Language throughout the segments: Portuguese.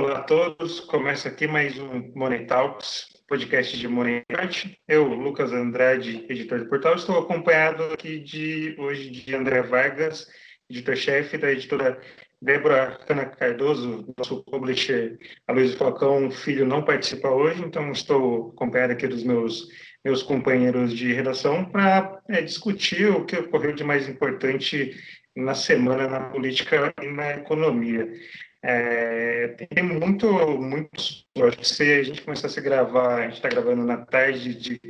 Olá a todos, começa aqui mais um Money Talks, podcast de Money Art. Eu, Lucas Andrade, editor do portal, estou acompanhado aqui de hoje de André Vargas, editor-chefe da editora Débora Cana Cardoso, nosso publisher Aloysio Falcão, filho, não participa hoje, então estou acompanhado aqui dos meus meus companheiros de redação para é, discutir o que ocorreu de mais importante na semana na política e na economia. É, tem muito, muito. Acho que se a gente começasse a gravar, a gente está gravando na tarde de,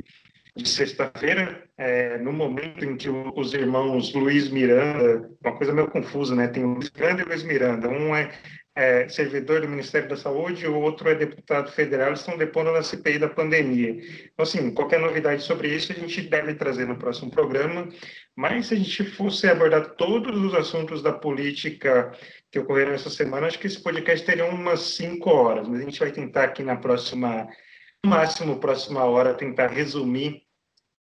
de sexta-feira, é, no momento em que os irmãos Luiz Miranda, uma coisa meio confusa, né? Tem o Luiz Miranda e o Luiz Miranda. Um é é, servidor do Ministério da Saúde, o outro é deputado federal, estão depondo na CPI da pandemia. Então, assim, qualquer novidade sobre isso a gente deve trazer no próximo programa, mas se a gente fosse abordar todos os assuntos da política que ocorreram essa semana, acho que esse podcast teria umas cinco horas, mas a gente vai tentar aqui na próxima, no máximo, próxima hora, tentar resumir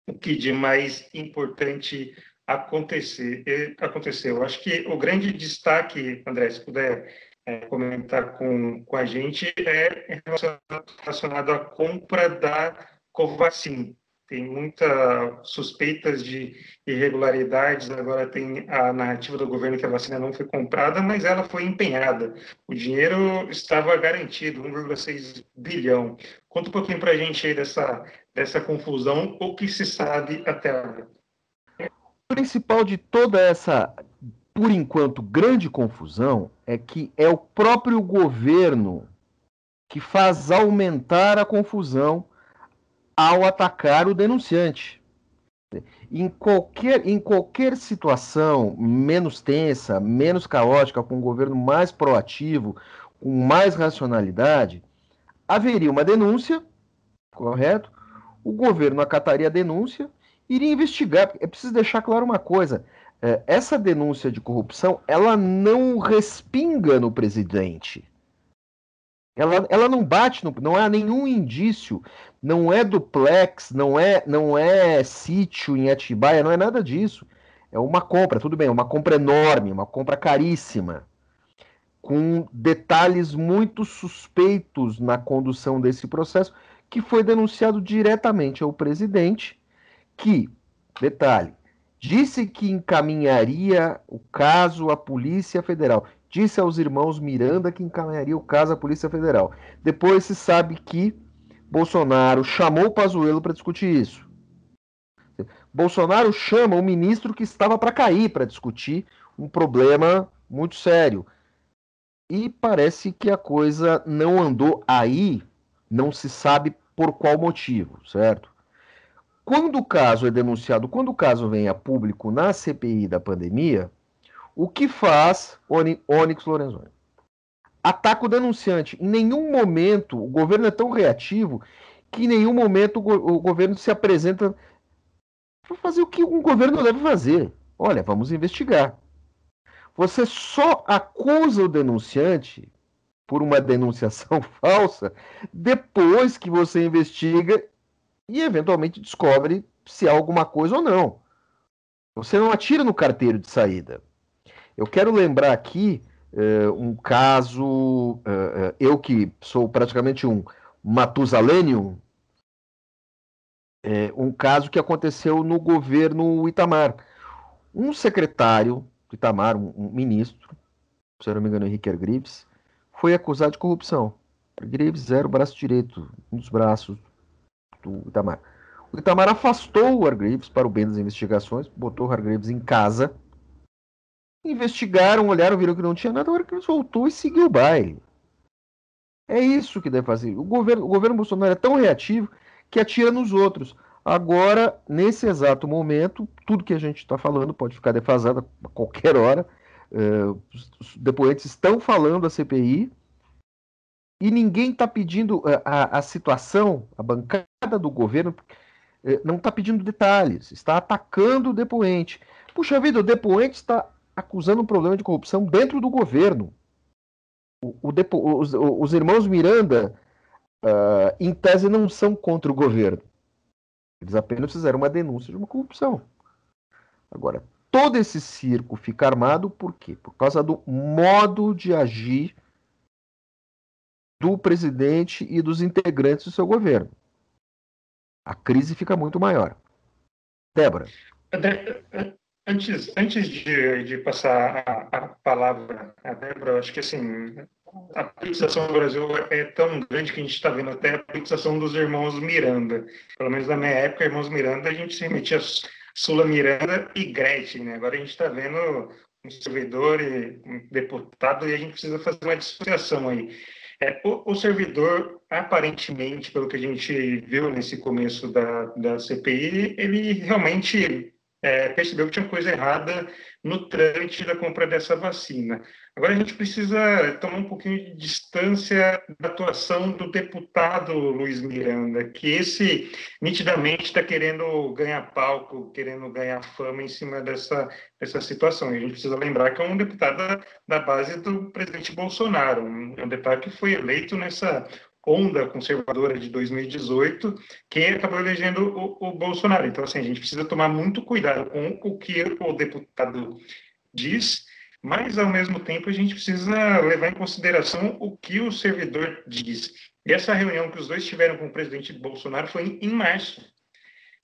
o que de mais importante acontecer, aconteceu. Acho que o grande destaque, André, se puder comentar com, com a gente é relacionado à compra da Covaxin. Tem muitas suspeitas de irregularidades, agora tem a narrativa do governo que a vacina não foi comprada, mas ela foi empenhada. O dinheiro estava garantido, 1,6 bilhão. Conta um pouquinho para a gente aí dessa, dessa confusão, o que se sabe até agora. O principal de toda essa por enquanto, grande confusão é que é o próprio governo que faz aumentar a confusão ao atacar o denunciante. Em qualquer, em qualquer situação menos tensa, menos caótica, com um governo mais proativo, com mais racionalidade, haveria uma denúncia, correto? O governo acataria a denúncia, iria investigar. É preciso deixar claro uma coisa: é, essa denúncia de corrupção ela não respinga no presidente. Ela, ela não bate, no, não há nenhum indício, não é duplex, não é, não é sítio em Atibaia, não é nada disso. É uma compra, tudo bem, uma compra enorme, uma compra caríssima, com detalhes muito suspeitos na condução desse processo, que foi denunciado diretamente ao presidente, que, detalhe, disse que encaminharia o caso à Polícia Federal. Disse aos irmãos Miranda que encaminharia o caso à Polícia Federal. Depois se sabe que Bolsonaro chamou o Pazuello para discutir isso. Bolsonaro chama o ministro que estava para cair para discutir um problema muito sério. E parece que a coisa não andou aí, não se sabe por qual motivo, certo? Quando o caso é denunciado, quando o caso vem a público na CPI da pandemia, o que faz Onyx Lorenzoni? Ataca o denunciante. Em nenhum momento, o governo é tão reativo que em nenhum momento o, go o governo se apresenta para fazer o que um governo deve fazer. Olha, vamos investigar. Você só acusa o denunciante por uma denunciação falsa depois que você investiga e eventualmente descobre se há alguma coisa ou não. Você não atira no carteiro de saída. Eu quero lembrar aqui uh, um caso, uh, eu que sou praticamente um Matusalenium, é, um caso que aconteceu no governo Itamar. Um secretário do Itamar, um, um ministro, se eu não me engano, Henrique Argrives, foi acusado de corrupção. Argrives era o braço direito, um dos braços do Itamar. O Itamar afastou o Hargreaves para o bem das investigações, botou o Hargreaves em casa. Investigaram, olharam, viram que não tinha nada, o Hargreaves voltou e seguiu o baile. É isso que deve fazer. O governo, o governo Bolsonaro é tão reativo que atira nos outros. Agora, nesse exato momento, tudo que a gente está falando pode ficar defasado a qualquer hora. Uh, os depoentes estão falando a CPI, e ninguém está pedindo eh, a, a, situação, a bancada do governo eh, não está pedindo detalhes, está atacando o depoente. Puxa vida, o depoente está acusando um problema de corrupção dentro do governo. O, o depo, os, os, irmãos Miranda, uh, em tese, não são contra o governo. Eles apenas fizeram uma denúncia de uma corrupção. Agora, todo esse circo fica armado por quê? Por causa do modo de agir do presidente e dos integrantes do seu governo. A crise fica muito maior. Débora. Antes, antes de, de passar a, a palavra a Débora, acho que assim, a politização no Brasil é tão grande que a gente está vendo até a politização dos irmãos Miranda. Pelo menos na minha época, irmãos Miranda, a gente se remetia a Sula Miranda e Gretchen, né? Agora a gente está vendo um servidor e um deputado e a gente precisa fazer uma dissociação aí. É, o, o, servidor, aparentemente, pelo que a gente viu nesse começo da, da CPI, ele realmente é, percebeu que tinha coisa errada no trâmite da compra dessa vacina. Agora a gente precisa tomar um pouquinho de distância da atuação do deputado Luiz Miranda, que esse nitidamente está querendo ganhar palco, querendo ganhar fama em cima dessa, dessa situação. A gente precisa lembrar que é um deputado da, da base do presidente Bolsonaro, um, um deputado que foi eleito nessa onda conservadora de 2018, que acabou elegendo o, o, Bolsonaro. Então, assim, a gente precisa tomar muito cuidado com o que o deputado diz, mas, ao mesmo tempo, a gente precisa levar em consideração o que o servidor diz. E essa reunião que os dois tiveram com o presidente Bolsonaro foi em, em março.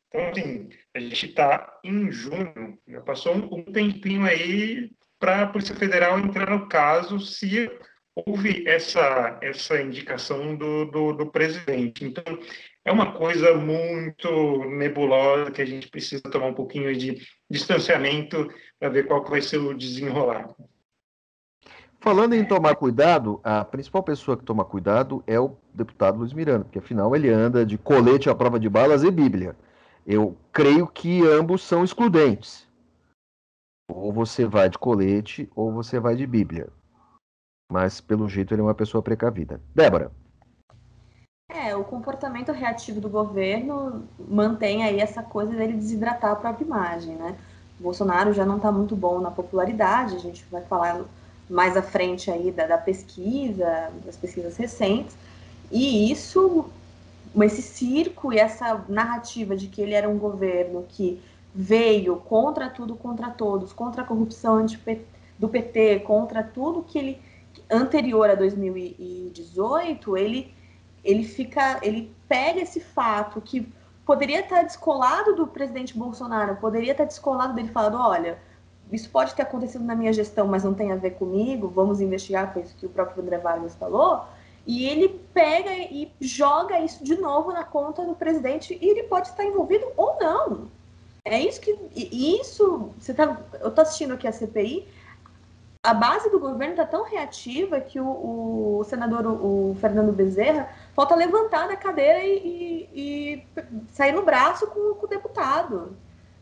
Então, assim, a gente está em junho, já passou um, um tempinho aí para a Polícia Federal entrar no caso se houve essa, essa indicação do, do, do, presidente. Então, é uma coisa muito nebulosa que a gente precisa tomar um pouquinho de distanciamento para ver qual vai ser o desenrolar. Falando em tomar cuidado, a principal pessoa que toma cuidado é o deputado Luiz Miranda, porque afinal ele anda de colete à prova de balas e Bíblia. Eu creio que ambos são excludentes. Ou você vai de colete ou você vai de Bíblia mas pelo jeito ele é uma pessoa precavida. Débora. É, o comportamento reativo do governo mantém aí essa coisa dele desidratar a própria imagem, né? O Bolsonaro já não está muito bom na popularidade, a gente vai falar mais à frente aí da, da pesquisa, das pesquisas recentes, e isso, esse circo e essa narrativa de que ele era um governo que veio contra tudo, contra todos, contra a corrupção do PT, contra tudo que ele anterior a 2018, ele, ele fica, ele pega esse fato que poderia estar descolado do presidente Bolsonaro, poderia estar descolado dele falando, olha, isso pode ter acontecido na minha gestão, mas não tem a ver comigo, vamos investigar, foi isso que o próprio André Vargas falou, e ele pega e joga isso de novo na conta do presidente e ele pode estar envolvido ou não. É isso que. Isso. Você tá, eu estou assistindo aqui a CPI, a base do governo está tão reativa que o, o senador, o, o, Fernando Bezerra, falta levantar da cadeira e, e, e sair no braço com, com, o deputado.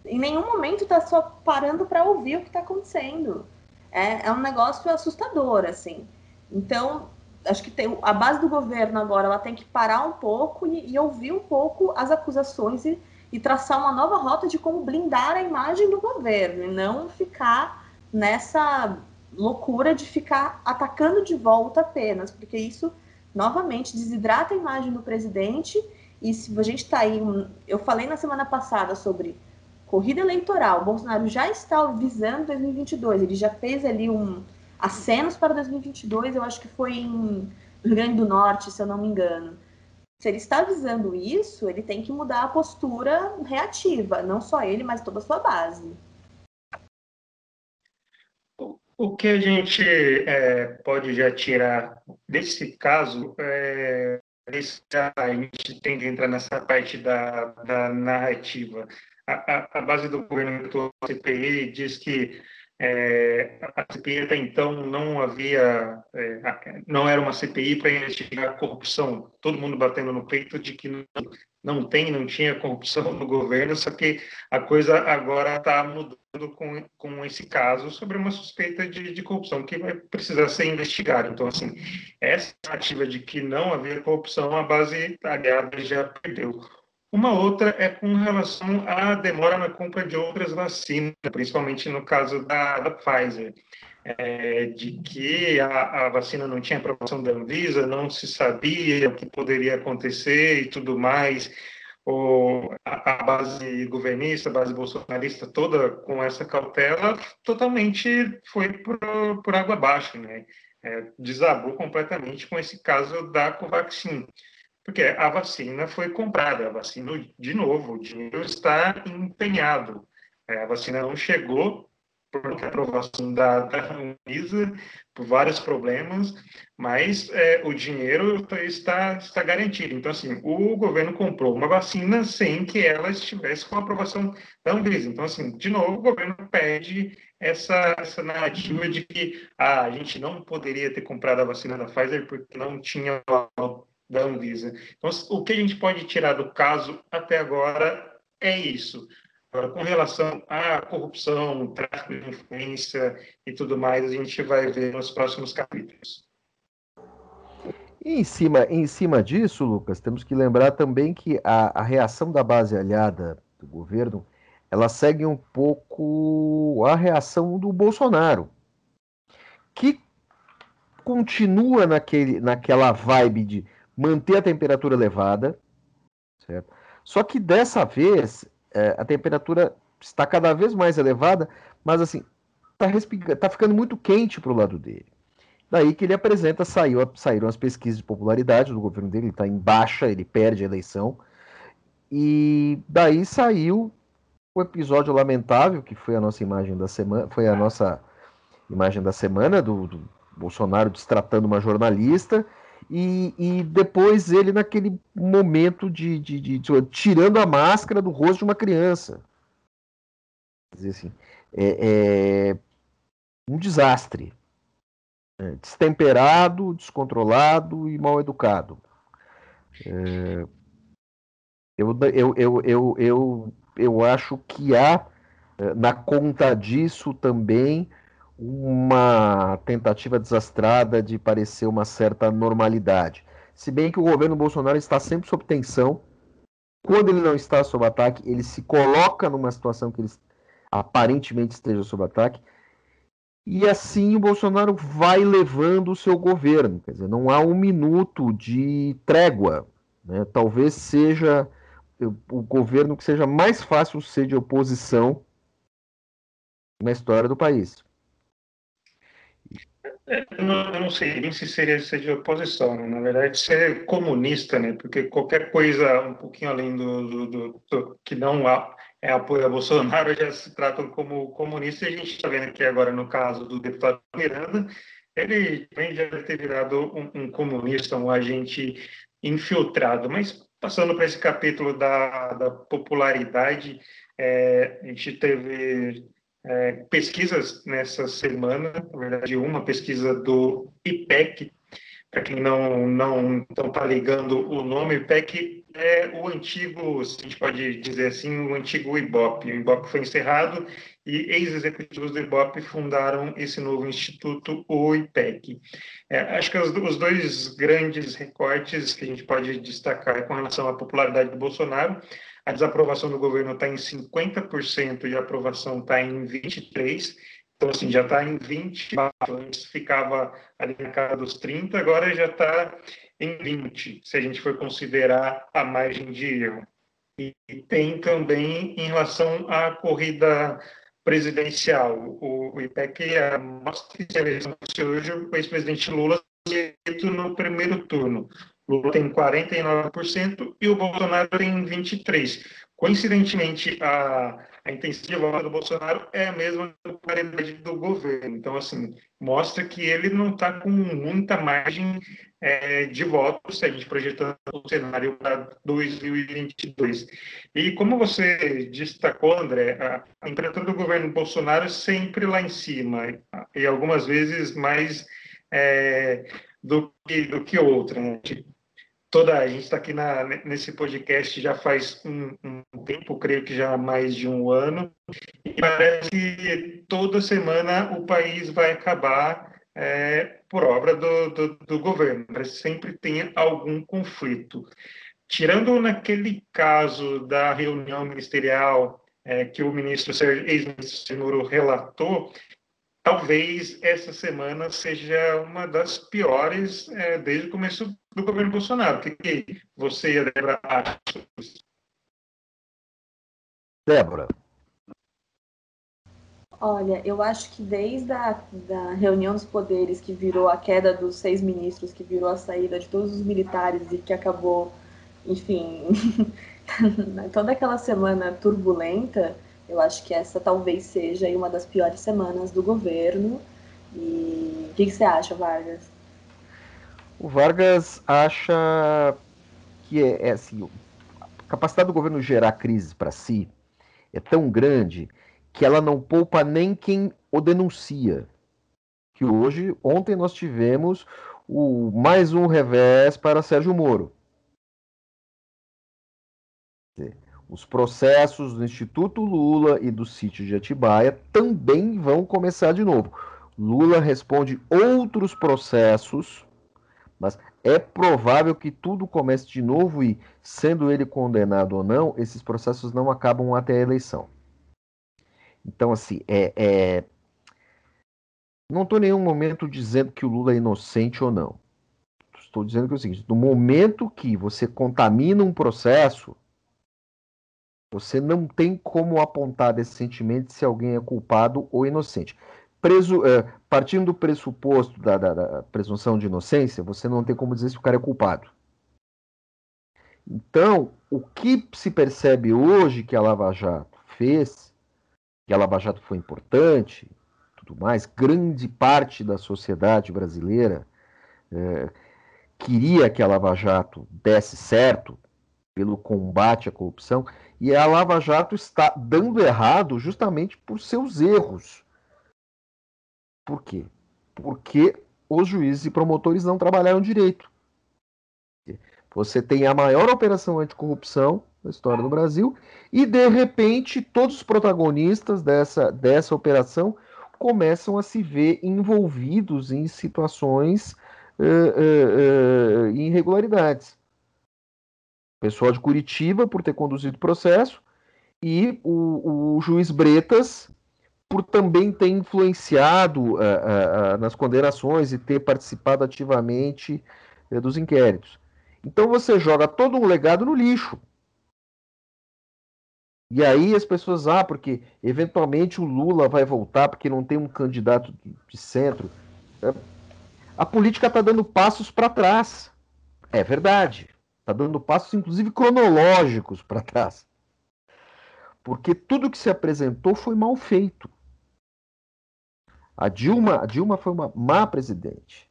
Em nenhum momento está só parando para ouvir o que está acontecendo. É, é um negócio assustador, assim. Então, acho que tem, a base do governo agora ela tem que parar um pouco e, e ouvir um pouco as acusações e, e, traçar uma nova rota de como blindar a imagem do governo e não ficar nessa loucura de ficar atacando de volta apenas, porque isso novamente desidrata a imagem do presidente. E se a gente está aí, eu falei na semana passada sobre corrida eleitoral, Bolsonaro já está visando 2022, ele já fez ali um acenos para 2022, eu acho que foi em Rio Grande do Norte, se eu não me engano. Se ele está visando isso, ele tem que mudar a postura reativa, não só ele, mas toda a sua base. O que a gente é, pode já tirar desse caso é, a gente tem que entrar nessa parte da, da narrativa. A, a, a, base do governo do CPI diz que é, a CPI até então não havia, é, não era uma CPI para investigar corrupção. Todo mundo batendo no peito de que não, não tem, não tinha corrupção no governo, só que a coisa agora está mudando com, com esse caso sobre uma suspeita de, de corrupção que vai precisar ser investigada. Então, assim, essa narrativa de que não havia corrupção, a base aliada já perdeu. Uma outra é com relação à demora na compra de outras vacinas, principalmente no caso da, da Pfizer, é, de que a, a, vacina não tinha aprovação da Anvisa, não se sabia o que poderia acontecer e tudo mais. O, a, a base governista, a base bolsonarista toda com essa cautela, totalmente foi por, por água abaixo, né? é, desabou completamente com esse caso da Covaxin, porque a vacina foi comprada, a vacina, de novo, o dinheiro está empenhado. É, a vacina não chegou por aprovação da, da Anvisa, por vários problemas, mas é, o dinheiro está, está garantido. Então, assim, o governo comprou uma vacina sem que ela estivesse com a aprovação da Anvisa. Então, assim, de novo, o governo pede essa, essa narrativa de que ah, a gente não poderia ter comprado a vacina da Pfizer porque não tinha da Anvisa. Então, o que a gente pode tirar do caso até agora é isso. Agora, com relação à corrupção, tráfico de influência e tudo mais, a gente vai ver nos próximos capítulos. E em cima, em cima disso, Lucas, temos que lembrar também que a, a reação da base aliada do governo, ela segue um pouco a reação do Bolsonaro, que continua naquele, naquela vibe de manter a temperatura elevada, certo? Só que dessa vez é, a temperatura está cada vez mais elevada, mas assim, está tá ficando muito quente para o lado dele. Daí que ele apresenta, saiu, saíram as pesquisas de popularidade do governo dele, ele está em baixa, ele perde a eleição. E daí saiu o episódio lamentável, que foi a nossa imagem da semana, foi a nossa imagem da semana do, do Bolsonaro destratando uma jornalista e, e depois ele naquele momento de, de, de, de, tirando a máscara do rosto de uma criança. Quer dizer assim, é, é um desastre. É, destemperado, descontrolado e mal educado. É, eu, eu, eu, eu, eu, eu acho que há é, na conta disso também uma tentativa desastrada de parecer uma certa normalidade. Se bem que o governo Bolsonaro está sempre sob tensão, quando ele não está sob ataque, ele se coloca numa situação que ele aparentemente esteja sob ataque, e assim o Bolsonaro vai levando o seu governo. Quer dizer, não há um minuto de trégua. Né? Talvez seja o governo que seja mais fácil ser de oposição na história do país. Eu não, eu não sei nem se seria ser de oposição, né? na verdade ser comunista, né? Porque qualquer coisa um pouquinho além do, do, do, do que não há, é apoio a Bolsonaro já se tratam como comunista. E a gente está vendo aqui agora no caso do deputado Miranda, ele também já ter virado um, um comunista, um agente infiltrado. Mas passando para esse capítulo da, da popularidade, é, a gente teve é, pesquisas nessa semana, na verdade, uma pesquisa do IPEC, para quem não não está ligando o nome, IPEC é o antigo, a gente pode dizer assim, o antigo IBOP. O IBOP foi encerrado e ex-executivos do IBOP fundaram esse novo instituto, o IPEC. É, acho que os, os, dois grandes recortes que a gente pode destacar é com relação à popularidade do Bolsonaro, a desaprovação do governo está em 50% e a aprovação está em 23%. Então, assim, já está em 20, antes ficava ali na casa dos 30, agora já está em 20, se a gente for considerar a margem de erro. E tem também em relação à corrida presidencial. O, IPEC mostra que a eleição hoje o ex-presidente Lula eleito no primeiro turno. Lula tem 49% e o Bolsonaro tem 23%. Coincidentemente, a, a voto do Bolsonaro é a mesma do governo. Então, assim, mostra que ele não está com muita margem é, de votos, se a gente projetando o cenário para 2022. E como você destacou, André, a, a imprensa do governo Bolsonaro sempre lá em cima, e algumas vezes mais é, do, que, do que outra. Né? Toda a gente está aqui na, nesse podcast já faz um, um, tempo, creio que já mais de um ano, e parece que toda semana o país vai acabar é, por obra do, do, do governo, parece sempre tem algum conflito. Tirando naquele caso da reunião ministerial é, que o ministro ex-ministro Senuro relatou, talvez essa semana seja uma das piores é, desde o começo do governo Bolsonaro. O que, que você e a Débora acham? Débora. Olha, eu acho que desde a da reunião dos poderes, que virou a queda dos seis ministros, que virou a saída de todos os militares e que acabou, enfim, toda aquela semana turbulenta, eu acho que essa talvez seja uma das piores semanas do governo. E o que, que você acha, Vargas? O Vargas acha que é, é assim, a capacidade do governo gerar crise para si é tão grande que ela não poupa nem quem o denuncia. Que hoje, ontem nós tivemos o mais um revés para Sérgio Moro. Os processos do Instituto Lula e do sítio de Atibaia também vão começar de novo. Lula responde outros processos, mas é provável que tudo comece de novo e, sendo ele condenado ou não, esses processos não acabam até a eleição. Então, assim, é, é... não estou em nenhum momento dizendo que o Lula é inocente ou não. Estou dizendo que é o seguinte: no momento que você contamina um processo, você não tem como apontar decentemente se alguém é culpado ou inocente. Preso, é, partindo do pressuposto da, da, da, presunção de inocência, você não tem como dizer se o cara é culpado. Então, o que se percebe hoje que a Lava Jato fez que a Lava Jato foi importante, tudo mais, grande parte da sociedade brasileira é, queria que a Lava Jato desse certo pelo combate à corrupção, e a Lava Jato está dando errado justamente por seus erros. Por quê? Porque os juízes e promotores não trabalharam direito. Você tem a maior operação anticorrupção da história do Brasil, e de repente todos os protagonistas dessa, dessa operação começam a se ver envolvidos em situações uh, uh, uh, irregularidades. Pessoal de Curitiba por ter conduzido o processo e o, o juiz Bretas por também ter influenciado nas condenações e ter participado ativamente dos inquéritos. Então você joga todo um legado no lixo. E aí as pessoas, ah, porque eventualmente o Lula vai voltar porque não tem um candidato de centro. A política está dando passos para trás. É verdade. Está dando passos, inclusive cronológicos, para trás. Porque tudo que se apresentou foi mal feito. A Dilma, a Dilma foi uma má presidente.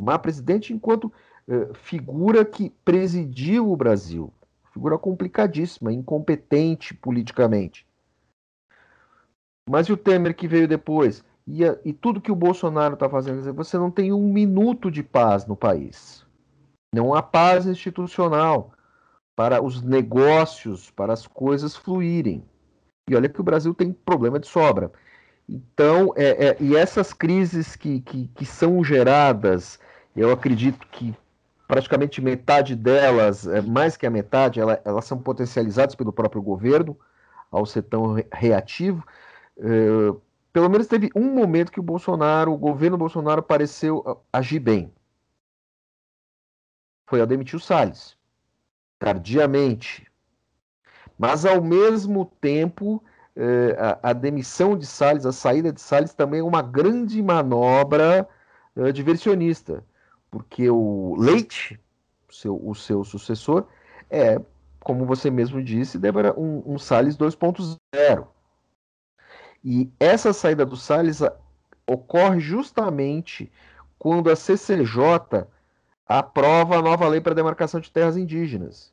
Má presidente enquanto eh, figura que presidiu o Brasil figura complicadíssima, incompetente politicamente. Mas e o Temer que veio depois? E, a, e tudo que o Bolsonaro está fazendo, você não tem um minuto de paz no país. Não há paz institucional para os negócios, para as coisas fluírem. E olha que o Brasil tem problema de sobra. Então, é, é, e essas crises que, que, que são geradas, eu acredito que praticamente metade delas, é, mais que a metade, ela, elas são potencializadas pelo próprio governo, ao ser tão reativo. É, pelo menos teve um momento que o Bolsonaro, o governo Bolsonaro pareceu agir bem. Foi ao demitir o Salles, tardiamente. Mas, ao mesmo tempo, é, a, a, demissão de Salles, a saída de Salles também é uma grande manobra é, diversionista porque o Leite, o seu, o seu sucessor, é, como você mesmo disse, Débora, um, um Salles 2.0. E essa saída do Salles ocorre justamente quando a CCJ aprova a nova lei para a demarcação de terras indígenas.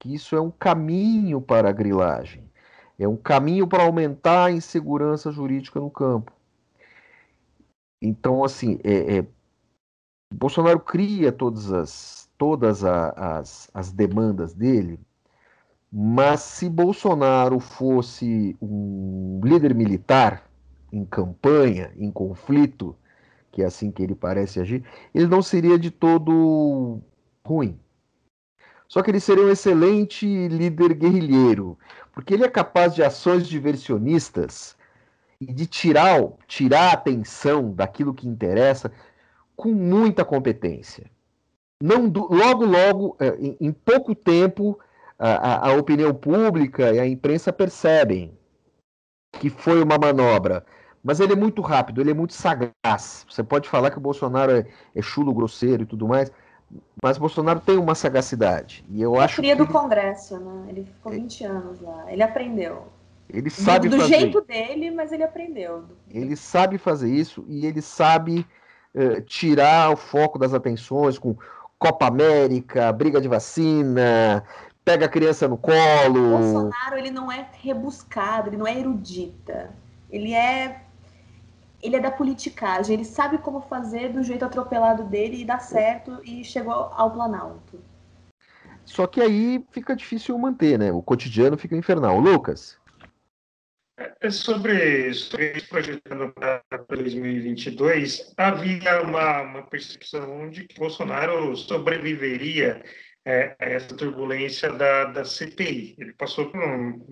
Que isso é um caminho para a grilagem, é um caminho para aumentar a insegurança jurídica no campo. Então, assim, é, é Bolsonaro cria todas as, todas as, as demandas dele, mas se Bolsonaro fosse um líder militar em campanha, em conflito, que é assim que ele parece agir, ele não seria de todo ruim. Só que ele seria um excelente líder guerrilheiro, porque ele é capaz de ações diversionistas e de tirar, tirar a atenção daquilo que interessa com muita competência. Não, logo, logo, é, em, pouco tempo, a, a, opinião pública e a imprensa percebem que foi uma manobra. Mas ele é muito rápido, ele é muito sagaz. Você pode falar que o Bolsonaro é, é chulo, grosseiro e tudo mais, mas Bolsonaro tem uma sagacidade. E eu ele acho cria que do Congresso, né? Ele ficou 20 anos lá. Ele aprendeu. Ele sabe do, do fazer. jeito dele, mas ele aprendeu. Ele sabe fazer isso e ele sabe uh, tirar o foco das atenções com Copa América, briga de vacina, pega a criança no colo. O Bolsonaro ele não é rebuscado, ele não é erudita. Ele é ele é da politicagem, ele sabe como fazer do jeito atropelado dele e dá certo e chegou ao Planalto. Só que aí fica difícil manter, né? O cotidiano fica infernal. Lucas? É sobre, sobre esse projetando para 2022, havia uma, uma percepção de que Bolsonaro sobreviveria é, essa turbulência da, da CPI. Ele passou por um,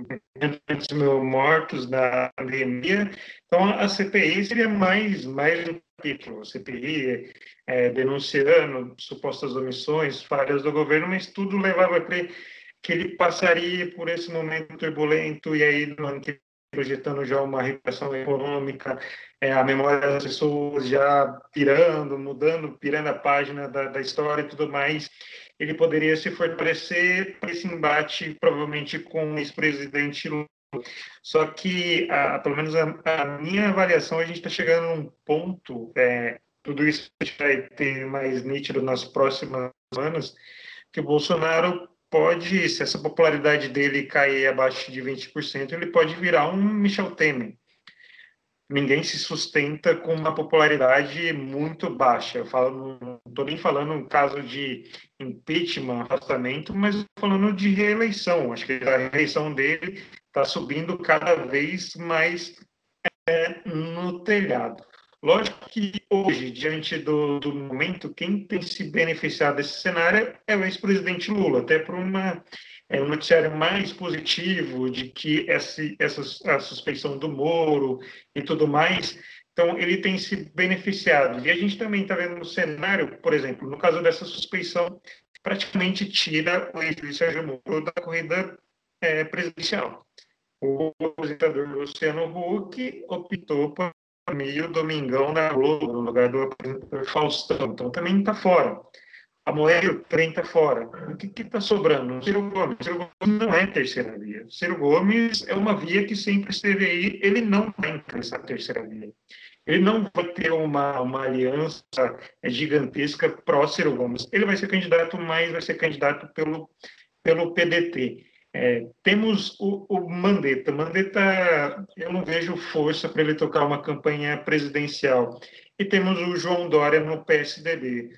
mil mortos na pandemia, então a CPI seria mais, mais um capítulo. A CPI é, denunciando supostas omissões, falhas do governo, mas tudo levava a crer que ele passaria por esse momento turbulento e aí no ano que projetando já uma recuperação econômica, é, a memória das pessoas já pirando, mudando, pirando a página da, da história e tudo mais, ele poderia se fortalecer para esse embate, provavelmente, com o ex-presidente Lula. Só que, a, pelo menos a, a, minha avaliação, a gente está chegando num ponto, é, tudo isso a vai ter mais nítido nas próximas semanas, que o Bolsonaro pode, se essa popularidade dele cair abaixo de 20%, ele pode virar um Michel Temer. Ninguém se sustenta com uma popularidade muito baixa. Eu falo, não estou nem falando um caso de impeachment, afastamento, mas falando de reeleição. Acho que a reeleição dele está subindo cada vez mais é, no telhado. Lógico que hoje, diante do, do, momento, quem tem se beneficiado desse cenário é o ex-presidente Lula, até por uma, é, um noticiário mais positivo de que essa, essa, a suspeição do Moro e tudo mais, então ele tem se beneficiado. E a gente também está vendo no cenário, por exemplo, no caso dessa suspeição, praticamente tira o ex-juiz Sérgio Moro da corrida é, presidencial. O apresentador Luciano Huck optou por meio Domingão na Globo, no lugar do apresentador Faustão. Então também está fora. A Moelho também está fora. O que está sobrando? O Ciro Gomes. O Ciro Gomes não é terceira via. O Ciro Gomes é uma via que sempre esteve aí. Ele não vai essa terceira via. Ele não vai ter uma, uma aliança gigantesca pró-Ciro Gomes. Ele vai ser candidato, mas vai ser candidato pelo, pelo PDT. É, temos o, o, Mandetta. Mandetta, eu não vejo força para ele tocar uma campanha presidencial. E temos o João Dória no PSDB.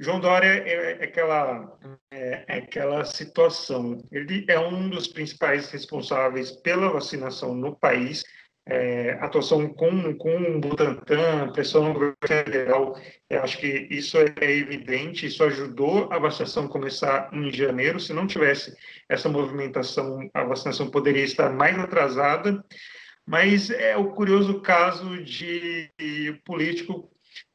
João Dória é, é aquela, é, é aquela situação. Ele é um dos principais responsáveis pela vacinação no país é, atuação com, com o Butantan, pressão no governo federal, eu acho que isso é evidente, isso ajudou a vacinação começar em janeiro. Se não tivesse essa movimentação, a vacinação poderia estar mais atrasada. Mas é o curioso caso de político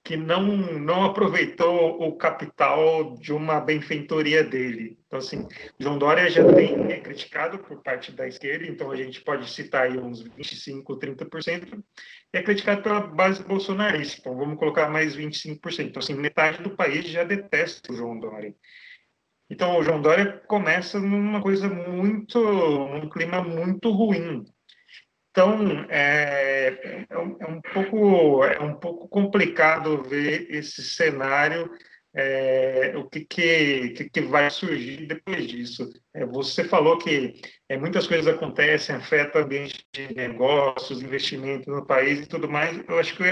que não, não aproveitou o capital de uma benfeitoria dele. Então, assim, João Dória já tem é criticado por parte da esquerda, então a gente pode citar aí uns 25%, 30%, e é criticado pela base bolsonarista, então vamos colocar mais 25%. Então, assim, metade do país já detesta o João Dória. Então, o João Dória começa numa coisa muito, num clima muito ruim. Então, é, é, um, é, um pouco, é um pouco complicado ver esse cenário, é, o que, que, que, vai surgir depois disso. É, você falou que é, muitas coisas acontecem, afetam o ambiente de negócios, investimentos no país e tudo mais. Eu acho que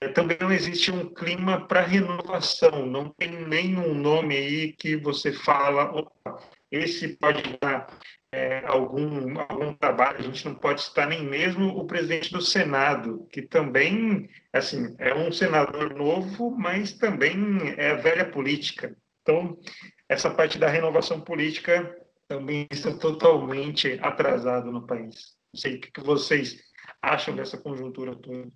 é, também não existe um clima para renovação, não tem nenhum nome aí que você fala, opa, esse pode dar é, algum, algum trabalho, a gente não pode citar nem mesmo o presidente do Senado, que também, assim, é um senador novo, mas também é velha política. Então, essa parte da renovação política também está totalmente atrasado no país. Não sei o que vocês acham dessa conjuntura toda.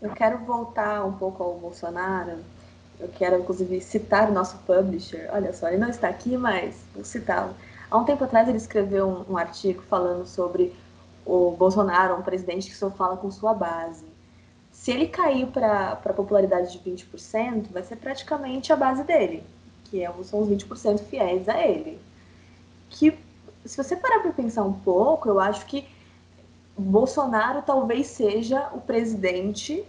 Eu quero voltar um pouco ao Bolsonaro, eu quero, inclusive, citar o nosso publisher. Olha só, ele não está aqui, mas vou citá-lo. Há um tempo atrás ele escreveu um, um artigo falando sobre o Bolsonaro, um presidente que só fala com sua base. Se ele cair para a popularidade de 20%, vai ser praticamente a base dele, que é, são os 20% fiéis a ele. Que, se você parar para pensar um pouco, eu acho que Bolsonaro talvez seja o presidente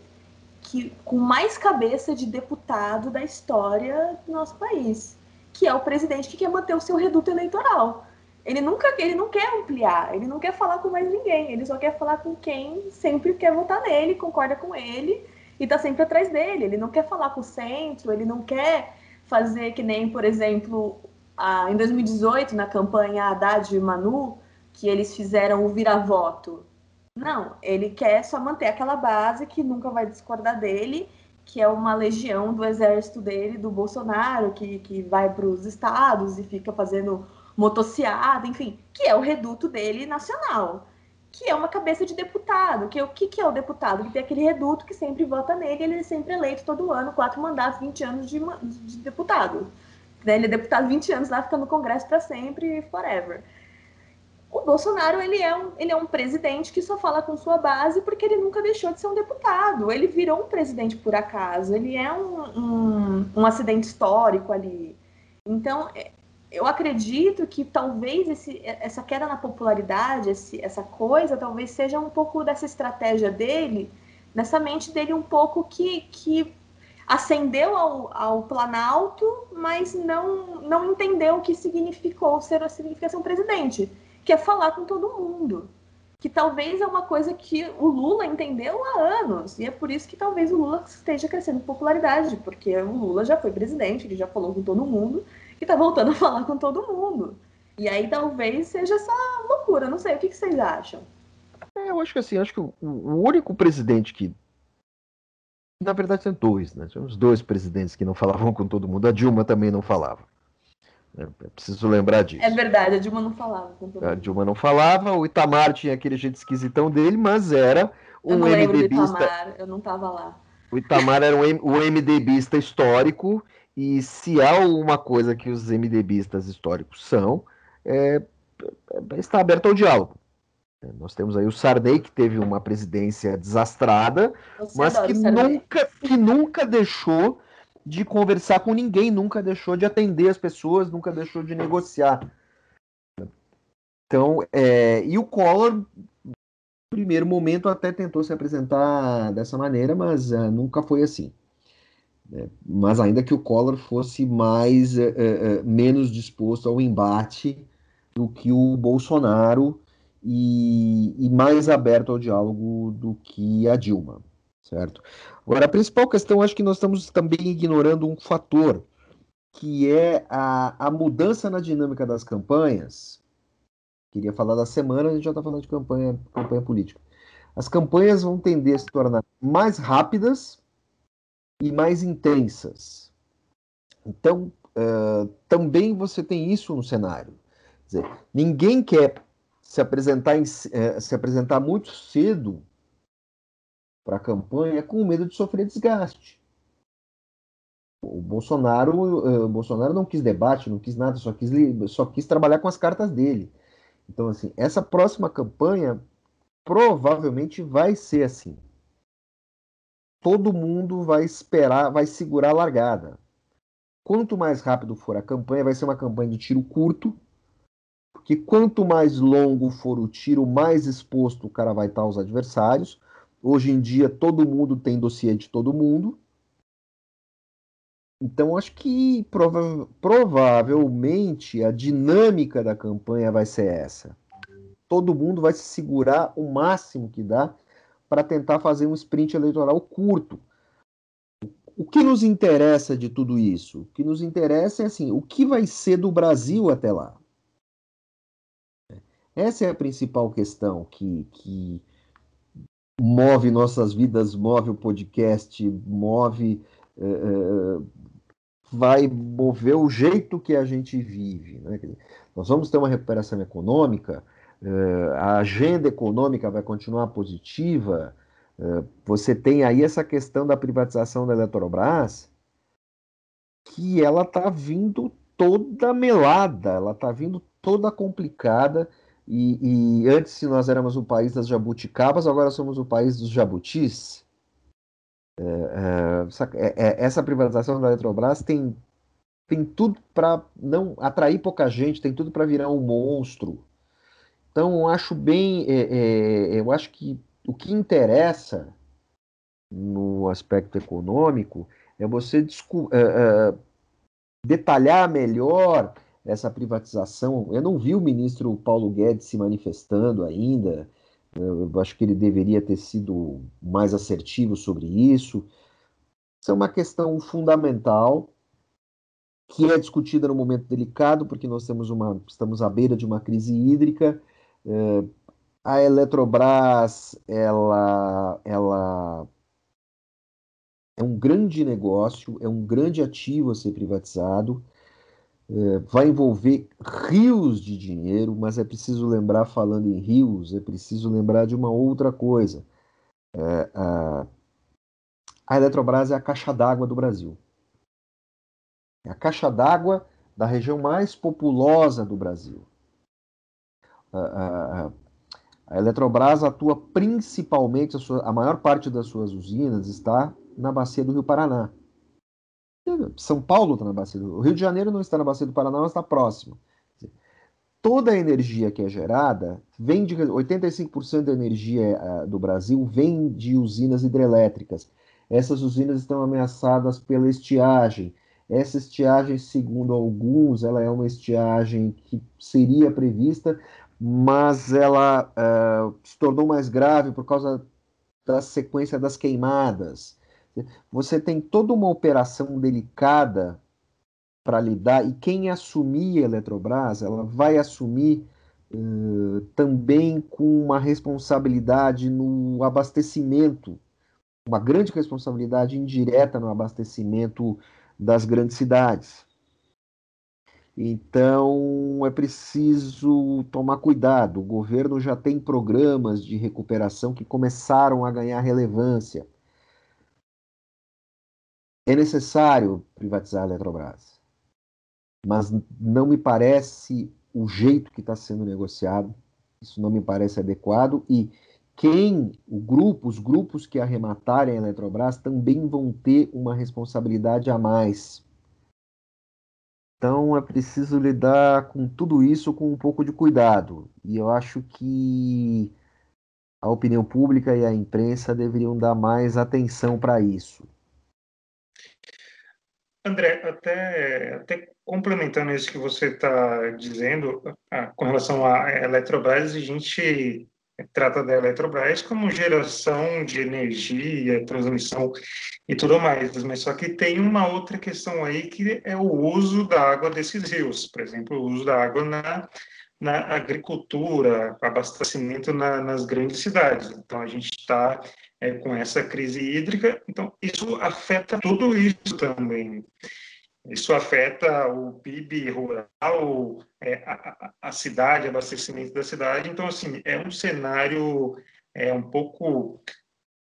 que com mais cabeça de deputado da história do nosso país, que é o presidente que quer manter o seu reduto eleitoral. Ele nunca, ele não quer ampliar, ele não quer falar com mais ninguém, ele só quer falar com quem sempre quer votar nele, concorda com ele e está sempre atrás dele. Ele não quer falar com o centro, ele não quer fazer que nem, por exemplo, a, em 2018 na campanha Haddad e Manu, que eles fizeram o vira-voto não, ele quer só manter aquela base que nunca vai discordar dele, que é uma legião do exército dele, do Bolsonaro, que, que vai para os estados e fica fazendo motociada, enfim, que é o reduto dele nacional, que é uma cabeça de deputado, que é o que, que é o deputado? Que tem aquele reduto que sempre vota nele, ele é sempre eleito todo ano, quatro mandatos, 20 anos de, de deputado. Né? Ele é deputado 20 anos lá, fica no Congresso para sempre, forever o Bolsonaro ele é, um, ele é um presidente que só fala com sua base porque ele nunca deixou de ser um deputado. Ele virou um presidente por acaso. Ele é um, um, um acidente histórico ali. Então, é, eu acredito que talvez esse, essa queda na popularidade, esse, essa coisa, talvez seja um pouco dessa estratégia dele, nessa mente dele um pouco que, que ascendeu ao, ao Planalto, mas não, não entendeu o que significou ser, significa ser um presidente que é falar com todo mundo. Que talvez é uma coisa que o Lula entendeu há anos. E é por isso que talvez o Lula esteja crescendo em popularidade, porque o Lula já foi presidente, ele já falou com todo mundo, e está voltando a falar com todo mundo. E aí talvez seja essa loucura. Não sei, o que, que vocês acham? É, eu acho que assim, acho que o, o único presidente que na verdade, são dois, né? Tínhamos dois presidentes que não falavam com todo mundo. A Dilma também não falava. É, é preciso lembrar disso. É verdade, a Dilma não falava. A Dilma não falava, o Itamar tinha aquele jeito esquisitão dele, mas era um eu não MDBista. Itamar, eu não estava lá. O Itamar era um, um MDBista histórico, e se há uma coisa que os MDBistas históricos são, é, é, está aberto ao diálogo. Nós temos aí o Sarney, que teve uma presidência desastrada, Você mas que nunca, que nunca deixou de conversar com ninguém, nunca deixou de atender as pessoas, nunca deixou de negociar. Então, é, e o Collor, no primeiro momento, até tentou se apresentar dessa maneira, mas uh, nunca foi assim. É, mas ainda que o Collor fosse mais, uh, uh, menos disposto ao embate do que o Bolsonaro e, e mais aberto ao diálogo do que a Dilma certo? Agora, a principal questão, acho que nós estamos também ignorando um fator, que é a, a mudança na dinâmica das campanhas. Queria falar da semana, a gente já está falando de campanha, campanha política. As campanhas vão tender a se tornar mais rápidas e mais intensas. Então, uh, também você tem isso no cenário. Quer dizer, ninguém quer se apresentar, em, uh, se apresentar muito cedo para a campanha com medo de sofrer desgaste. O Bolsonaro, uh, o Bolsonaro não quis debate, não quis nada, só quis, só quis trabalhar com as cartas dele. Então, assim, essa próxima campanha provavelmente vai ser assim. Todo mundo vai esperar, vai segurar a largada. Quanto mais rápido for a campanha, vai ser uma campanha de tiro curto, porque quanto mais longo for o tiro, mais exposto o cara vai estar aos adversários. Hoje em dia, todo mundo tem dossiê de todo mundo. Então, acho que prova provavelmente a dinâmica da campanha vai ser essa. Todo mundo vai se segurar o máximo que dá para tentar fazer um sprint eleitoral curto. O que nos interessa de tudo isso? O que nos interessa é assim, o que vai ser do Brasil até lá? Essa é a principal questão que, que move nossas vidas, move o podcast, move. É, vai mover o jeito que a gente vive. Né? Nós vamos ter uma recuperação econômica, é, a agenda econômica vai continuar positiva. Você tem aí essa questão da privatização da Eletrobras, que ela está vindo toda melada, ela está vindo toda complicada. E, e antes, nós éramos o país das jabuticabas, agora somos o país dos jabutis. É, é, é, é essa privatização da Eletrobras tem, tem tudo para não atrair pouca gente, tem tudo para virar um monstro. Então, eu acho bem. É, é, eu acho que o que interessa no aspecto econômico é você detalhar melhor essa privatização. Eu não vi o ministro Paulo Guedes se manifestando ainda. Eu acho que ele deveria ter sido mais assertivo sobre isso. Isso é uma questão fundamental que é discutida no momento delicado, porque nós temos uma, estamos à beira de uma crise hídrica. É, a Eletrobras, ela, ela é um grande negócio, é um grande ativo a ser privatizado, é, vai envolver rios de dinheiro, mas é preciso lembrar, falando em rios, é preciso lembrar de uma outra coisa. É, a, a Eletrobras é a caixa d'água do Brasil. É a caixa d'água da região mais populosa do Brasil. A, a, a Eletrobras atua principalmente, a, sua, a maior parte das suas usinas está na bacia do Rio Paraná. São Paulo está na bacia do Rio. Rio de Janeiro não está na bacia do Paraná, mas está próximo. Toda a energia que é gerada vem de 85% da energia uh, do Brasil vem de usinas hidrelétricas. Essas usinas estão ameaçadas pela estiagem. Essa estiagem, segundo alguns, ela é uma estiagem que seria prevista, mas ela uh, se tornou mais grave por causa da sequência das queimadas. Você tem toda uma operação delicada para lidar, e quem assumir a Eletrobras, ela vai assumir uh, também com uma responsabilidade no abastecimento, uma grande responsabilidade indireta no abastecimento das grandes cidades. Então é preciso tomar cuidado. O governo já tem programas de recuperação que começaram a ganhar relevância. É necessário privatizar a Eletrobras, mas não me parece o jeito que está sendo negociado. Isso não me parece adequado e quem, o grupo, os grupos que arrematarem a Eletrobras também vão ter uma responsabilidade a mais. Então é preciso lidar com tudo isso com um pouco de cuidado. E eu acho que a opinião pública e a imprensa deveriam dar mais atenção para isso. André, até, até complementando isso que você está dizendo, ah, com relação à Eletrobras, a gente trata da Eletrobras como geração de energia, transmissão e tudo mais, mas só que tem uma outra questão aí que é o uso da água desses rios, por exemplo, o uso da água na, na agricultura, abastecimento na, nas grandes cidades. Então a gente está é, com essa crise hídrica. Então, isso afeta tudo isso também. Isso afeta o PIB rural, é, a, a, cidade, abastecimento da cidade. Então, assim, é um cenário é, um pouco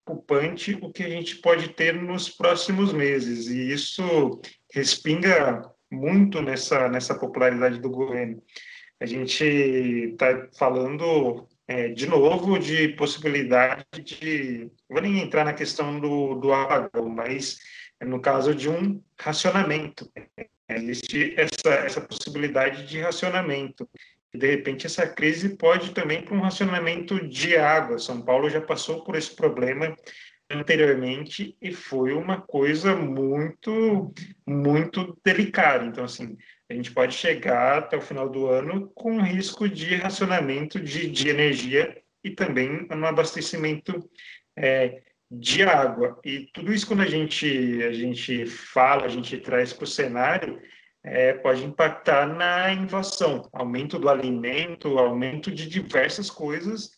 preocupante o que a gente pode ter nos próximos meses. E isso respinga muito nessa, nessa popularidade do governo. A gente está falando é, de novo, de possibilidade de. Vou nem entrar na questão do, do apagão, mas no caso de um racionamento. Existe essa, essa possibilidade de racionamento. De repente, essa crise pode também para um racionamento de água. São Paulo já passou por esse problema anteriormente e foi uma coisa muito, muito delicada. Então, assim, a gente pode chegar até o final do ano com risco de racionamento de, de energia e também no abastecimento é, de água. E tudo isso, quando a gente, a gente fala, a gente traz para o cenário, é, pode impactar na inflação, aumento do alimento, aumento de diversas coisas,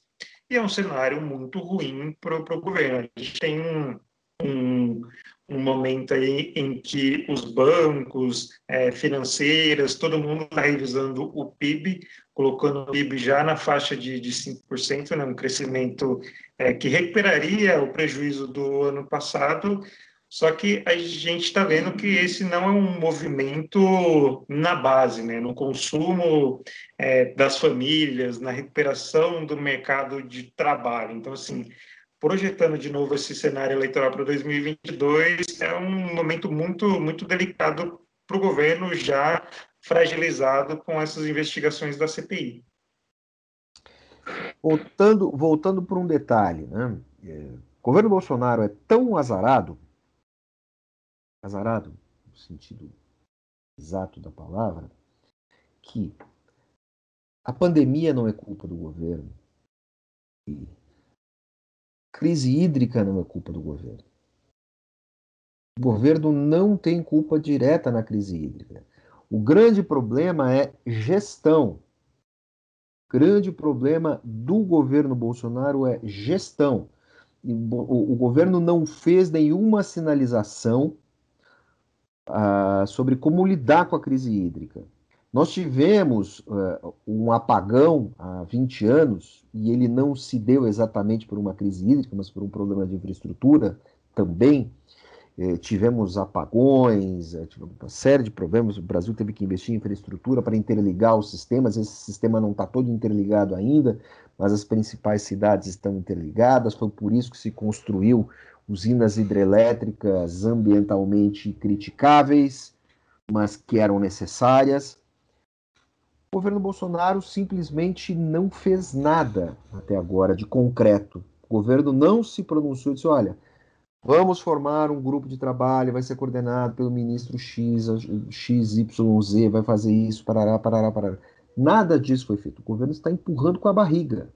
e é um cenário muito ruim para o governo. A gente tem um, um, um momento aí em que os bancos, é, financeiras, todo mundo está revisando o PIB, colocando o PIB já na faixa de, de 5%, né, um crescimento é, que recuperaria o prejuízo do ano passado, Só que a gente está vendo que esse não é um movimento na base, né? no consumo é, das famílias, na recuperação do mercado de trabalho. Então, assim, projetando de novo esse cenário eleitoral para 2022, é um momento muito, muito delicado para o governo já fragilizado com essas investigações da CPI. Voltando, voltando para um detalhe, né? É, o governo Bolsonaro é tão azarado azarado, no sentido exato da palavra, que a pandemia não é culpa do governo e crise hídrica não é culpa do governo. O governo não tem culpa direta na crise hídrica. O grande problema é gestão. O grande problema do governo Bolsonaro é gestão. O, governo não fez nenhuma sinalização uh, sobre como lidar com a crise hídrica. Nós tivemos uh, um apagão há 20 anos, e ele não se deu exatamente por uma crise hídrica, mas por um problema de infraestrutura também. Eh, tivemos apagões, eh, tivemos uma série de problemas. O Brasil teve que investir em infraestrutura para interligar os sistemas. Esse sistema não está todo interligado ainda, mas as principais cidades estão interligadas. Foi por isso que se construiu usinas hidrelétricas ambientalmente criticáveis, mas que eram necessárias. O governo Bolsonaro simplesmente não fez nada até agora de concreto. O governo não se pronunciou e disse: olha, vamos formar um grupo de trabalho, vai ser coordenado pelo ministro X, XYZ, vai fazer isso, parará, parará, parará. Nada disso foi feito. O governo está empurrando com a barriga.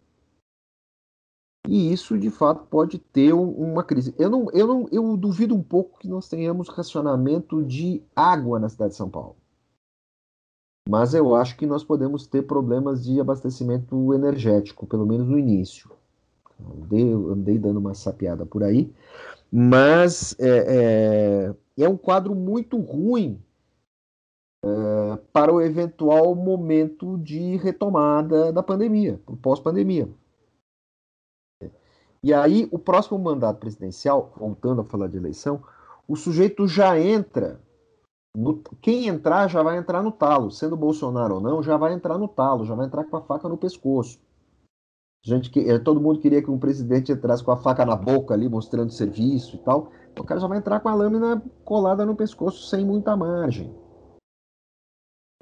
E isso, de fato, pode ter uma crise. Eu, não, eu, não, eu duvido um pouco que nós tenhamos racionamento de água na cidade de São Paulo. Mas eu acho que nós podemos ter problemas de abastecimento energético, pelo menos no início. Andei, andei dando uma sapiada por aí, mas é, é, é um quadro muito ruim é, para o eventual momento de retomada da pandemia, pós-pandemia. E aí, o próximo mandato presidencial, voltando a falar de eleição, o sujeito já entra. No, quem entrar já vai entrar no talo, sendo Bolsonaro ou não, já vai entrar no talo, já vai entrar com a faca no pescoço. Gente que, eh, todo mundo queria que um presidente entrasse com a faca na boca ali, mostrando serviço e tal. O cara já vai entrar com a lâmina colada no pescoço sem muita margem.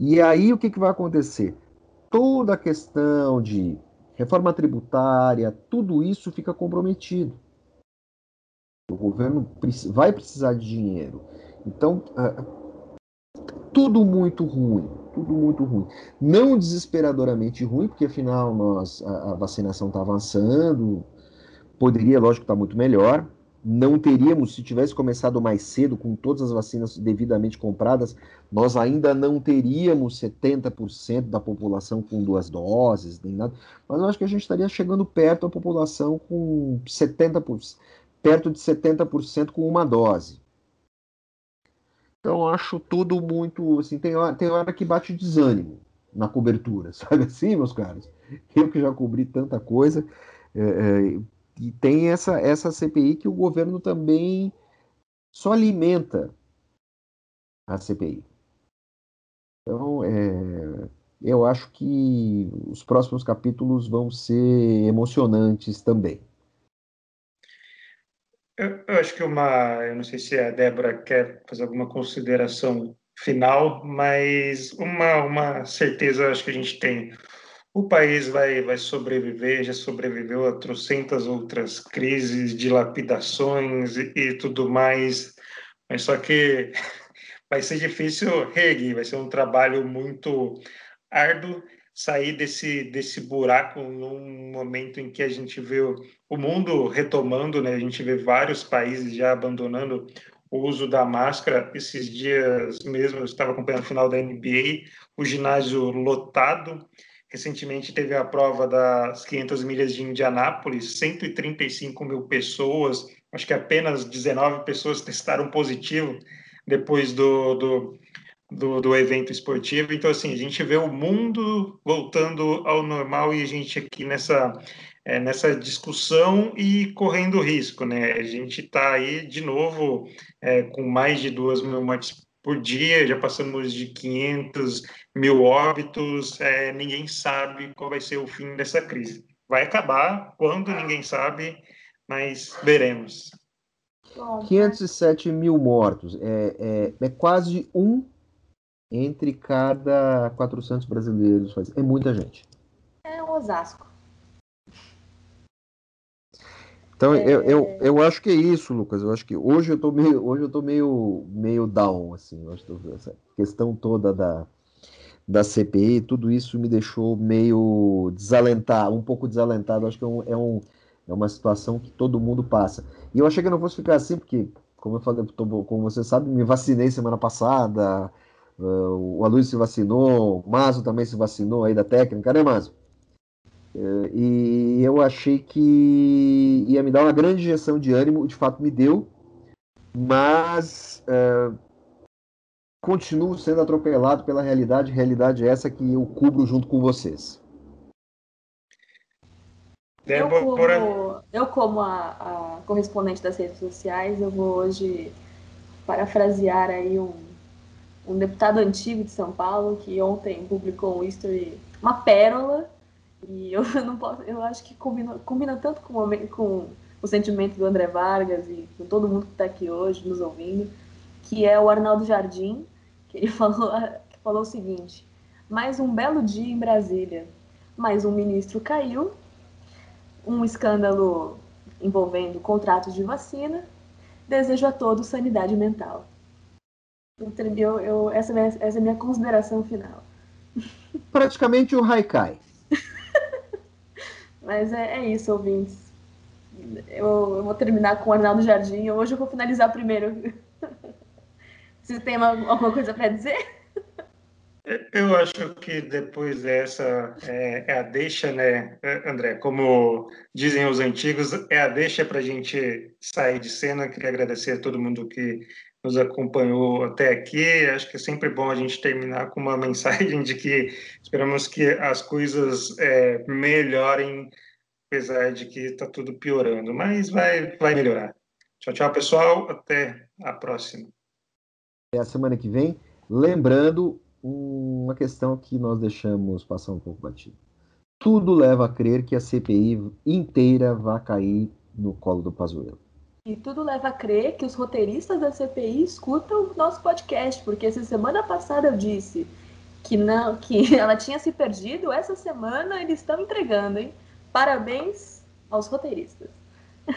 E aí o que, que vai acontecer? Toda a questão de reforma tributária, tudo isso fica comprometido. O governo vai precisar de dinheiro. Então, tudo muito ruim, tudo muito ruim. Não desesperadoramente ruim, porque afinal nós, a, a vacinação está avançando, poderia, lógico, estar tá muito melhor, não teríamos, se tivesse começado mais cedo, com todas as vacinas devidamente compradas, nós ainda não teríamos 70% da população com duas doses, nem nada, mas eu acho que a gente estaria chegando perto da população com 70%, perto de 70% com uma dose. Então acho tudo muito, assim, tem hora, tem hora que bate desânimo na cobertura, sabe assim, meus caros? Eu que já cobri tanta coisa, é, é, e tem essa, essa CPI que o governo também só alimenta a CPI. Então, é, eu acho que os próximos capítulos vão ser emocionantes também. Eu, eu, acho que uma, eu não sei se a Débora quer fazer alguma consideração final, mas uma, uma certeza acho que a gente tem. O país vai, vai sobreviver, já sobreviveu a trocentas outras crises, dilapidações e, e tudo mais, mas só que vai ser difícil reerguer, vai ser um trabalho muito árduo sair desse, desse buraco num momento em que a gente vê o mundo retomando, né? A gente vê vários países já abandonando o uso da máscara. Esses dias mesmo, eu estava acompanhando o final da NBA, o ginásio lotado, Recentemente teve a prova das 500 milhas de Indianápolis, 135 mil pessoas, acho que apenas 19 pessoas testaram positivo depois do, do, do, do, evento esportivo. Então, assim, a gente vê o mundo voltando ao normal e a gente aqui nessa é, nessa discussão e correndo risco, né? A gente está aí de novo é, com mais de duas mil mortes por dia, já passamos de 500 mil óbitos, é, ninguém sabe qual vai ser o fim dessa crise. Vai acabar quando ninguém sabe, mas veremos. 507 mil mortos, é, é, é quase um entre cada 400 brasileiros. É muita gente. É o Osasco. Então é... eu, eu, eu acho que é isso, Lucas. Eu acho que hoje eu tô meio, hoje eu tô meio, meio down, assim. Eu acho que essa questão toda da, da CPI, tudo isso me deixou meio desalentado, um pouco desalentado. Eu acho que é, um, é, um, é uma situação que todo mundo passa. E eu achei que eu não fosse ficar assim, porque, como eu falei, como você sabe, me vacinei semana passada. Uh, o Aloysio se vacinou, o Mazo também se vacinou aí da técnica, né, Mazo? É, e eu achei que ia me dar uma grande injeção de ânimo, de fato me deu, mas é, continuo sendo atropelado pela realidade, realidade é essa que eu cubro junto com vocês. Eu como, eu como a, a, correspondente das redes sociais, eu vou hoje parafrasear aí um, um deputado antigo de São Paulo que ontem publicou um history, uma pérola e eu não posso, eu acho que combina, combina tanto com o, com o sentimento do André Vargas e com todo mundo que está aqui hoje nos ouvindo, que é o Arnaldo Jardim, que ele falou, falou o seguinte: mais um belo dia em Brasília, mais um ministro caiu, um escândalo envolvendo contratos de vacina, desejo a todos sanidade mental. Eu, eu, essa, é, essa é a minha consideração final. Praticamente o Haikai. Mas é, é isso, ouvintes. Eu, eu, vou terminar com o Arnaldo Jardim. Hoje eu vou finalizar primeiro. Você tem alguma coisa para dizer? Eu acho que depois dessa é, é, a deixa, né, André? Como dizem os antigos, é a deixa para a gente sair de cena. Queria agradecer a todo mundo que nos acompanhou até aqui. Acho que é sempre bom a gente terminar com uma mensagem de que esperamos que as coisas é, melhorem, apesar de que está tudo piorando, mas vai, vai melhorar. Tchau, tchau, pessoal. Até a próxima. Até a semana que vem. Lembrando uma questão que nós deixamos passar um pouco batido. Tudo leva a crer que a CPI inteira vai cair no colo do Pazuello. E tudo leva a crer que os roteiristas da CPI escutam o nosso podcast, porque se semana passada eu disse que não, que ela tinha se perdido, essa semana eles estão entregando, hein? Parabéns aos roteiristas.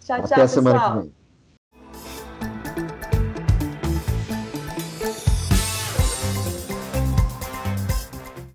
tchau, Até tchau, pessoal.